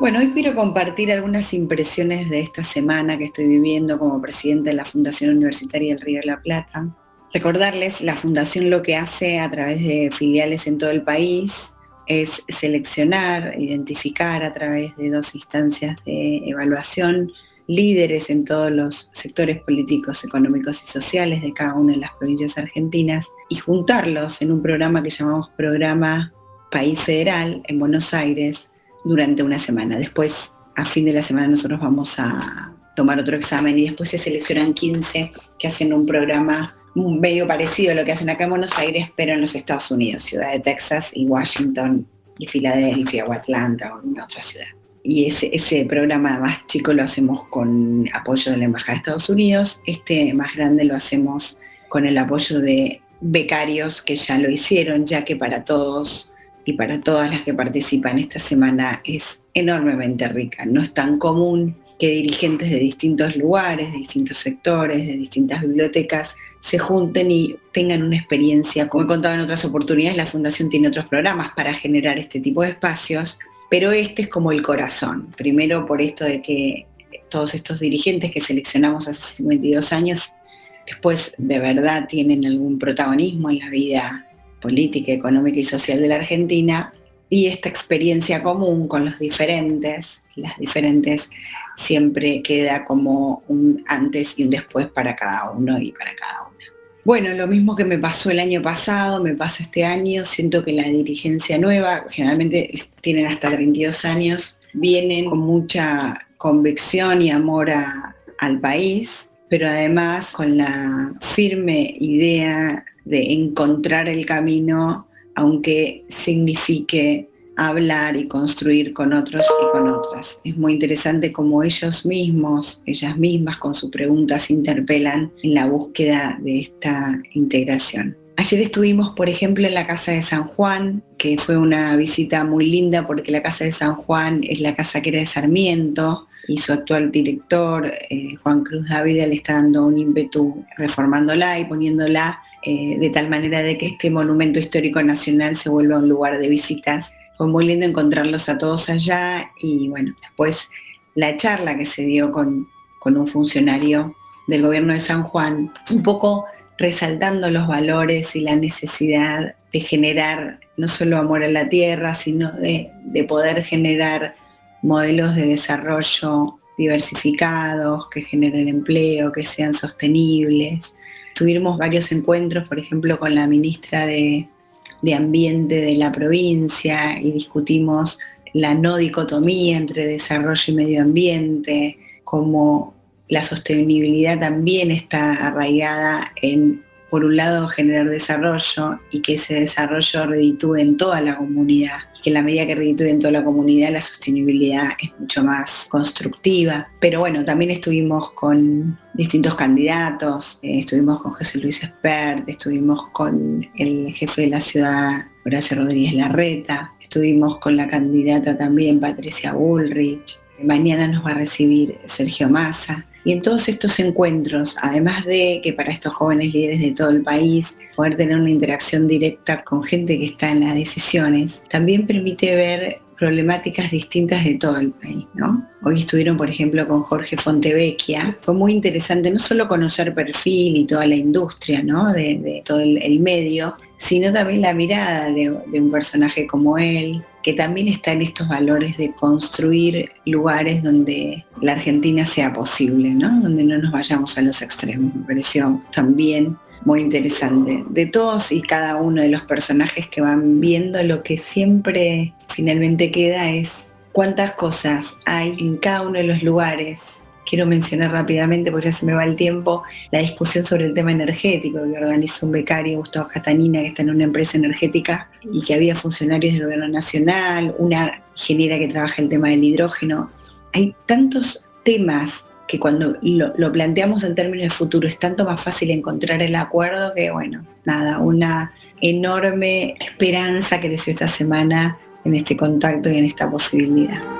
Bueno, hoy quiero compartir algunas impresiones de esta semana que estoy viviendo como presidente de la Fundación Universitaria del Río de la Plata. Recordarles, la Fundación lo que hace a través de filiales en todo el país es seleccionar, identificar a través de dos instancias de evaluación líderes en todos los sectores políticos, económicos y sociales de cada una de las provincias argentinas y juntarlos en un programa que llamamos Programa País Federal en Buenos Aires durante una semana. Después, a fin de la semana, nosotros vamos a tomar otro examen y después se seleccionan 15 que hacen un programa medio parecido a lo que hacen acá en Buenos Aires, pero en los Estados Unidos, ciudad de Texas y Washington y Filadelfia o Atlanta o en otra ciudad. Y ese, ese programa más chico lo hacemos con apoyo de la Embajada de Estados Unidos, este más grande lo hacemos con el apoyo de becarios que ya lo hicieron, ya que para todos y para todas las que participan esta semana es enormemente rica. No es tan común que dirigentes de distintos lugares, de distintos sectores, de distintas bibliotecas se junten y tengan una experiencia. Como he contado en otras oportunidades, la Fundación tiene otros programas para generar este tipo de espacios, pero este es como el corazón. Primero por esto de que todos estos dirigentes que seleccionamos hace 52 años, después de verdad tienen algún protagonismo en la vida política, económica y social de la Argentina, y esta experiencia común con los diferentes, las diferentes siempre queda como un antes y un después para cada uno y para cada una. Bueno, lo mismo que me pasó el año pasado, me pasa este año, siento que la dirigencia nueva, generalmente tienen hasta 32 años, vienen con mucha convicción y amor al país, pero además con la firme idea de encontrar el camino aunque signifique hablar y construir con otros y con otras. Es muy interesante cómo ellos mismos, ellas mismas con sus preguntas interpelan en la búsqueda de esta integración. Ayer estuvimos, por ejemplo, en la Casa de San Juan, que fue una visita muy linda porque la Casa de San Juan es la casa que era de Sarmiento y su actual director, eh, Juan Cruz Dávila, le está dando un ímpetu reformándola y poniéndola eh, de tal manera de que este monumento histórico nacional se vuelva un lugar de visitas. Fue muy lindo encontrarlos a todos allá y bueno, después la charla que se dio con, con un funcionario del gobierno de San Juan, un poco resaltando los valores y la necesidad de generar no solo amor a la tierra, sino de, de poder generar modelos de desarrollo diversificados, que generen empleo, que sean sostenibles, Tuvimos varios encuentros, por ejemplo, con la ministra de, Ambiente de la provincia y discutimos la no dicotomía entre desarrollo y medio ambiente, como la sostenibilidad también está arraigada en, por un lado, generar desarrollo y que ese desarrollo reditúe en toda la comunidad que en la medida que reditúe en toda la comunidad la sostenibilidad es mucho más constructiva. Pero bueno, también estuvimos con distintos candidatos, eh, estuvimos con José Luis Espert, estuvimos con el jefe de la ciudad, Horacio Rodríguez Larreta, estuvimos con la candidata también Patricia Bullrich, mañana nos va a recibir Sergio Massa. Y en todos estos encuentros, además de que para estos jóvenes líderes de todo el país, poder tener una interacción directa con gente que está en las decisiones, también permite ver problemáticas distintas de todo el país, ¿no? Hoy estuvieron, por ejemplo, con Jorge Fontevecchia. Fue muy interesante no solo conocer perfil y toda la industria, ¿no? De, todo el, medio, sino también la mirada de, un personaje como él, que también está en estos valores de construir lugares donde la Argentina sea posible, ¿no? donde no nos vayamos a los extremos. Me pareció también muy interesante. De todos y cada uno de los personajes que van viendo, lo que siempre finalmente queda es cuántas cosas hay en cada uno de los lugares quiero mencionar rápidamente, porque ya se me va el tiempo, la discusión sobre el tema energético que organizó un becario, Gustavo Castanina, que está en una empresa energética y que había funcionarios del gobierno nacional, una ingeniera que trabaja el tema del hidrógeno. Hay tantos temas que cuando lo, lo, planteamos en términos de futuro es tanto más fácil encontrar el acuerdo que, bueno, nada, una enorme esperanza creció esta semana en este contacto y en esta posibilidad.